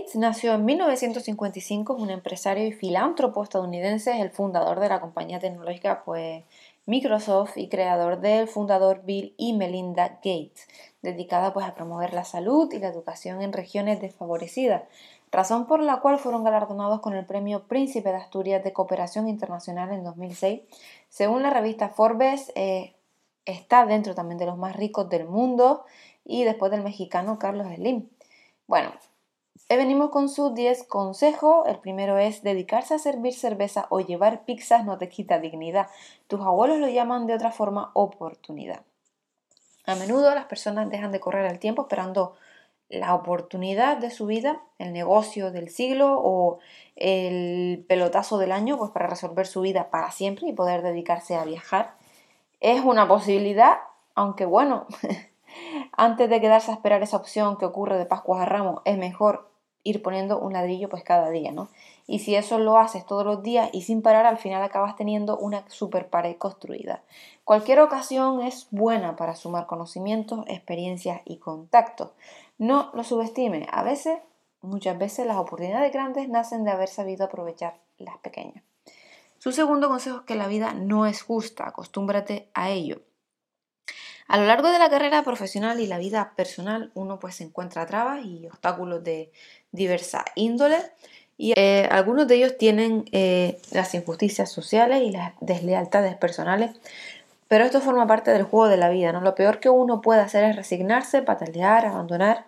Gates nació en 1955, es un empresario y filántropo estadounidense, es el fundador de la compañía tecnológica pues, Microsoft y creador del fundador Bill y Melinda Gates, dedicada pues, a promover la salud y la educación en regiones desfavorecidas, razón por la cual fueron galardonados con el premio Príncipe de Asturias de Cooperación Internacional en 2006. Según la revista Forbes, eh, está dentro también de los más ricos del mundo y después del mexicano Carlos Slim. Bueno, venimos con sus 10 consejos. El primero es dedicarse a servir cerveza o llevar pizzas no te quita dignidad. Tus abuelos lo llaman de otra forma oportunidad. A menudo las personas dejan de correr el tiempo esperando la oportunidad de su vida, el negocio del siglo o el pelotazo del año, pues para resolver su vida para siempre y poder dedicarse a viajar. Es una posibilidad, aunque bueno, antes de quedarse a esperar esa opción que ocurre de Pascua a Ramos, es mejor ir poniendo un ladrillo pues cada día, ¿no? Y si eso lo haces todos los días y sin parar, al final acabas teniendo una super pared construida. Cualquier ocasión es buena para sumar conocimientos, experiencias y contactos. No lo subestime. A veces, muchas veces, las oportunidades grandes nacen de haber sabido aprovechar las pequeñas. Su segundo consejo es que la vida no es justa. Acostúmbrate a ello. A lo largo de la carrera profesional y la vida personal, uno pues se encuentra trabas y obstáculos de diversa índole y eh, algunos de ellos tienen eh, las injusticias sociales y las deslealtades personales, pero esto forma parte del juego de la vida, ¿no? Lo peor que uno puede hacer es resignarse, patalear, abandonar.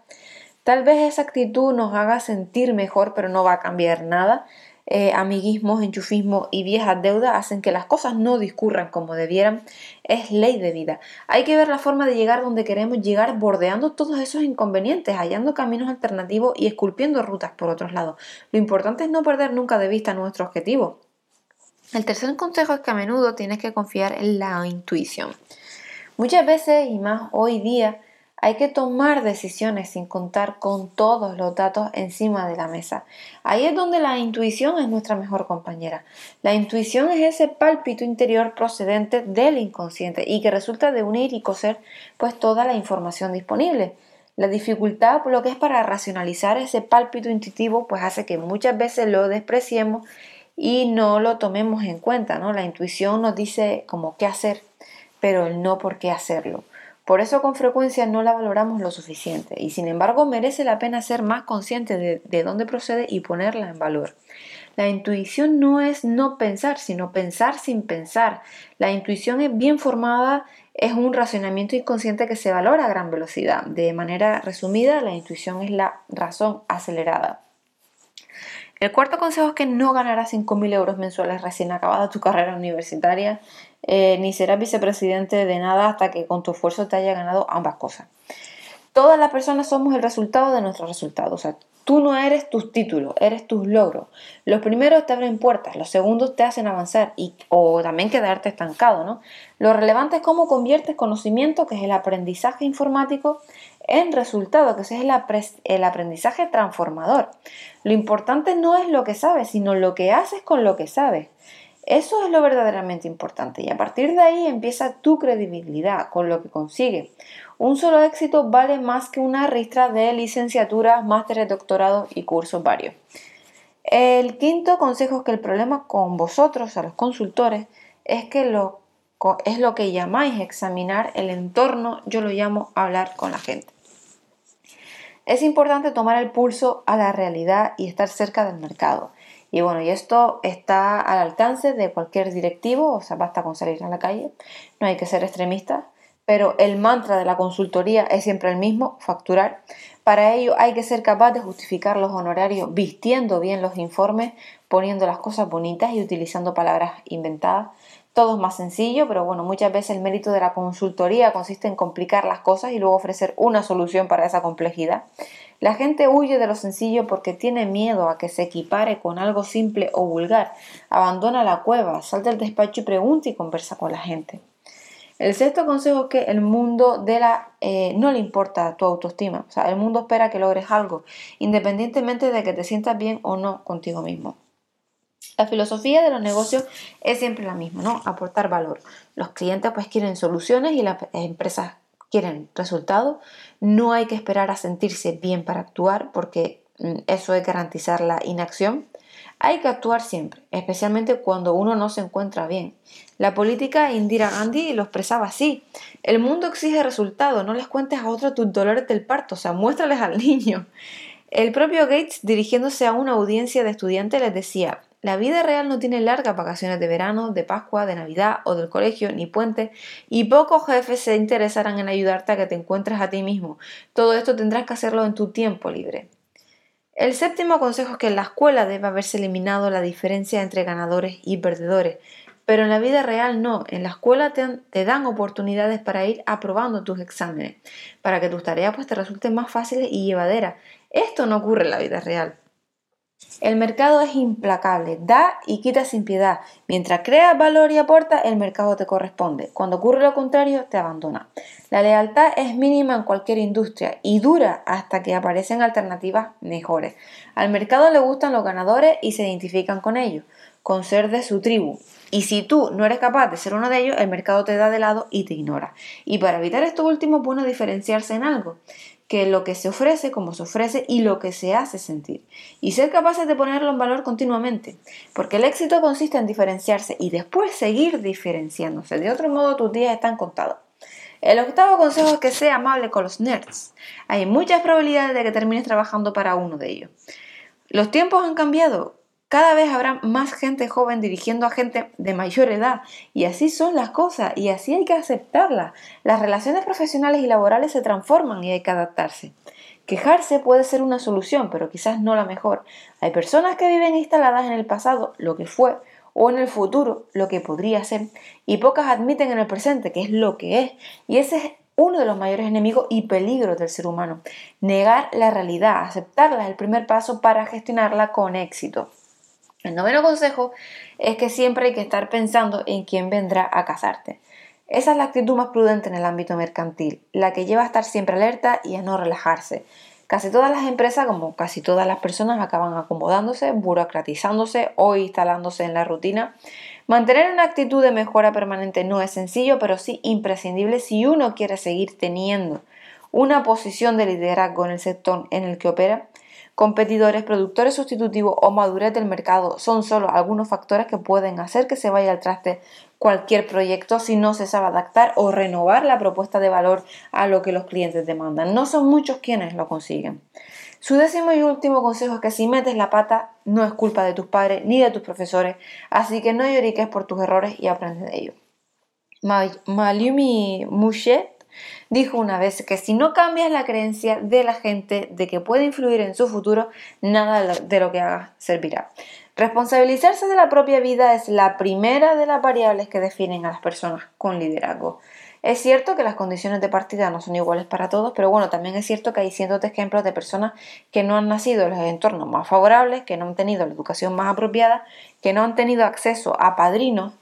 Tal vez esa actitud nos haga sentir mejor, pero no va a cambiar nada. Eh, amiguismos, enchufismo y viejas deudas hacen que las cosas no discurran como debieran, es ley de vida. Hay que ver la forma de llegar donde queremos llegar, bordeando todos esos inconvenientes, hallando caminos alternativos y esculpiendo rutas por otros lados. Lo importante es no perder nunca de vista nuestro objetivo. El tercer consejo es que a menudo tienes que confiar en la intuición. Muchas veces, y más hoy día, hay que tomar decisiones sin contar con todos los datos encima de la mesa. Ahí es donde la intuición es nuestra mejor compañera. La intuición es ese pálpito interior procedente del inconsciente y que resulta de unir y coser pues toda la información disponible. La dificultad, lo que es para racionalizar ese pálpito intuitivo, pues hace que muchas veces lo despreciemos y no lo tomemos en cuenta, ¿no? La intuición nos dice como qué hacer, pero el no por qué hacerlo. Por eso con frecuencia no la valoramos lo suficiente y sin embargo merece la pena ser más consciente de, dónde procede y ponerla en valor. La intuición no es no pensar, sino pensar sin pensar. La intuición es bien formada, es un racionamiento inconsciente que se valora a gran velocidad. De manera resumida, la intuición es la razón acelerada. El cuarto consejo es que no ganarás 5.000 euros mensuales recién acabada tu carrera universitaria, eh, ni serás vicepresidente de nada hasta que con tu esfuerzo te haya ganado ambas cosas. Todas las personas somos el resultado de nuestros resultados. O sea, tú no eres tus títulos, eres tus logros. Los primeros te abren puertas, los segundos te hacen avanzar y, o también quedarte estancado, ¿no? Lo relevante es cómo conviertes conocimiento, que es el aprendizaje informático, en resultado, que ese es el aprendizaje transformador. Lo importante no es lo que sabes, sino lo que haces con lo que sabes. Eso es lo verdaderamente importante y a partir de ahí empieza tu credibilidad con lo que consigues. Un solo éxito vale más que una ristra de licenciaturas, másteres, doctorados y cursos varios. El quinto consejo es que el problema con vosotros, a los consultores, es que lo, es lo que llamáis examinar el entorno, yo lo llamo hablar con la gente. Es importante tomar el pulso a la realidad y estar cerca del mercado. Y bueno, y esto está al alcance de cualquier directivo, o sea, basta con salir a la calle, no hay que ser extremista, pero el mantra de la consultoría es siempre el mismo, facturar. Para ello hay que ser capaz de justificar los honorarios vistiendo bien los informes, poniendo las cosas bonitas y utilizando palabras inventadas. Todo es más sencillo, pero bueno, muchas veces el mérito de la consultoría consiste en complicar las cosas y luego ofrecer una solución para esa complejidad. La gente huye de lo sencillo porque tiene miedo a que se equipare con algo simple o vulgar. Abandona la cueva, salta del despacho y pregunta y conversa con la gente. El sexto consejo es que el mundo de la eh, no le importa tu autoestima. O sea, el mundo espera que logres algo, independientemente de que te sientas bien o no contigo mismo. La filosofía de los negocios es siempre la misma, ¿no? Aportar valor. Los clientes pues quieren soluciones y las empresas quieren resultados. No hay que esperar a sentirse bien para actuar porque mm, eso es garantizar la inacción. Hay que actuar siempre, especialmente cuando uno no se encuentra bien. La política Indira Gandhi lo expresaba así. El mundo exige resultados, no les cuentes a otros tus dolores del parto, o sea, muéstrales al niño. El propio Gates, dirigiéndose a una audiencia de estudiantes, les decía, la vida real no tiene largas vacaciones de verano, de Pascua, de Navidad o del colegio, ni puente, y pocos jefes se interesarán en ayudarte a que te encuentres a ti mismo. Todo esto tendrás que hacerlo en tu tiempo libre. El séptimo consejo es que en la escuela debe haberse eliminado la diferencia entre ganadores y perdedores, pero en la vida real no. En la escuela te, dan oportunidades para ir aprobando tus exámenes, para que tus tareas pues, te resulten más fáciles y llevaderas. Esto no ocurre en la vida real. El mercado es implacable, da y quita sin piedad. Mientras creas valor y aporta, el mercado te corresponde. Cuando ocurre lo contrario, te abandona. La lealtad es mínima en cualquier industria y dura hasta que aparecen alternativas mejores. Al mercado le gustan los ganadores y se identifican con ellos, con ser de su tribu. Y si tú no eres capaz de ser uno de ellos, el mercado te da de lado y te ignora. Y para evitar esto último, es bueno diferenciarse en algo que lo que se ofrece, como se ofrece y lo que se hace sentir. Y ser capaces de ponerlo en valor continuamente. Porque el éxito consiste en diferenciarse y después seguir diferenciándose. De otro modo, tus días están contados. El octavo consejo es que sea amable con los nerds. Hay muchas probabilidades de que termines trabajando para uno de ellos. Los tiempos han cambiado. Cada vez habrá más gente joven dirigiendo a gente de mayor edad y así son las cosas y así hay que aceptarlas. Las relaciones profesionales y laborales se transforman y hay que adaptarse. Quejarse puede ser una solución, pero quizás no la mejor. Hay personas que viven instaladas en el pasado, lo que fue, o en el futuro, lo que podría ser, y pocas admiten en el presente, que es lo que es. Y ese es uno de los mayores enemigos y peligros del ser humano. Negar la realidad, aceptarla es el primer paso para gestionarla con éxito. El noveno consejo es que siempre hay que estar pensando en quién vendrá a casarte. Esa es la actitud más prudente en el ámbito mercantil, la que lleva a estar siempre alerta y a no relajarse. Casi todas las empresas, como casi todas las personas, acaban acomodándose, burocratizándose o instalándose en la rutina. Mantener una actitud de mejora permanente no es sencillo, pero sí imprescindible si uno quiere seguir teniendo una posición de liderazgo en el sector en el que opera competidores, productores sustitutivos o madurez del mercado son solo algunos factores que pueden hacer que se vaya al traste cualquier proyecto si no se sabe adaptar o renovar la propuesta de valor a lo que los clientes demandan. No son muchos quienes lo consiguen. Su décimo y último consejo es que si metes la pata no es culpa de tus padres ni de tus profesores, así que no lloriques por tus errores y aprende de ellos. Malumi Mouchet dijo una vez que si no cambias la creencia de la gente de que puede influir en su futuro, nada de lo que hagas servirá. Responsabilizarse de la propia vida es la primera de las variables que definen a las personas con liderazgo. Es cierto que las condiciones de partida no son iguales para todos, pero bueno, también es cierto que hay cientos de ejemplos de personas que no han nacido en los entornos más favorables, que no han tenido la educación más apropiada, que no han tenido acceso a padrinos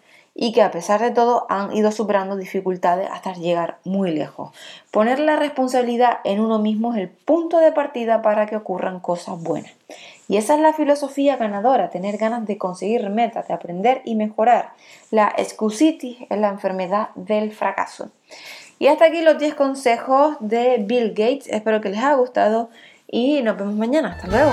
y que a pesar de todo han ido superando dificultades hasta llegar muy lejos. Poner la responsabilidad en uno mismo es el punto de partida para que ocurran cosas buenas. Y esa es la filosofía ganadora, tener ganas de conseguir metas, de aprender y mejorar. La excusitis es la enfermedad del fracaso. Y hasta aquí los 10 consejos de Bill Gates. Espero que les haya gustado y nos vemos mañana. Hasta luego.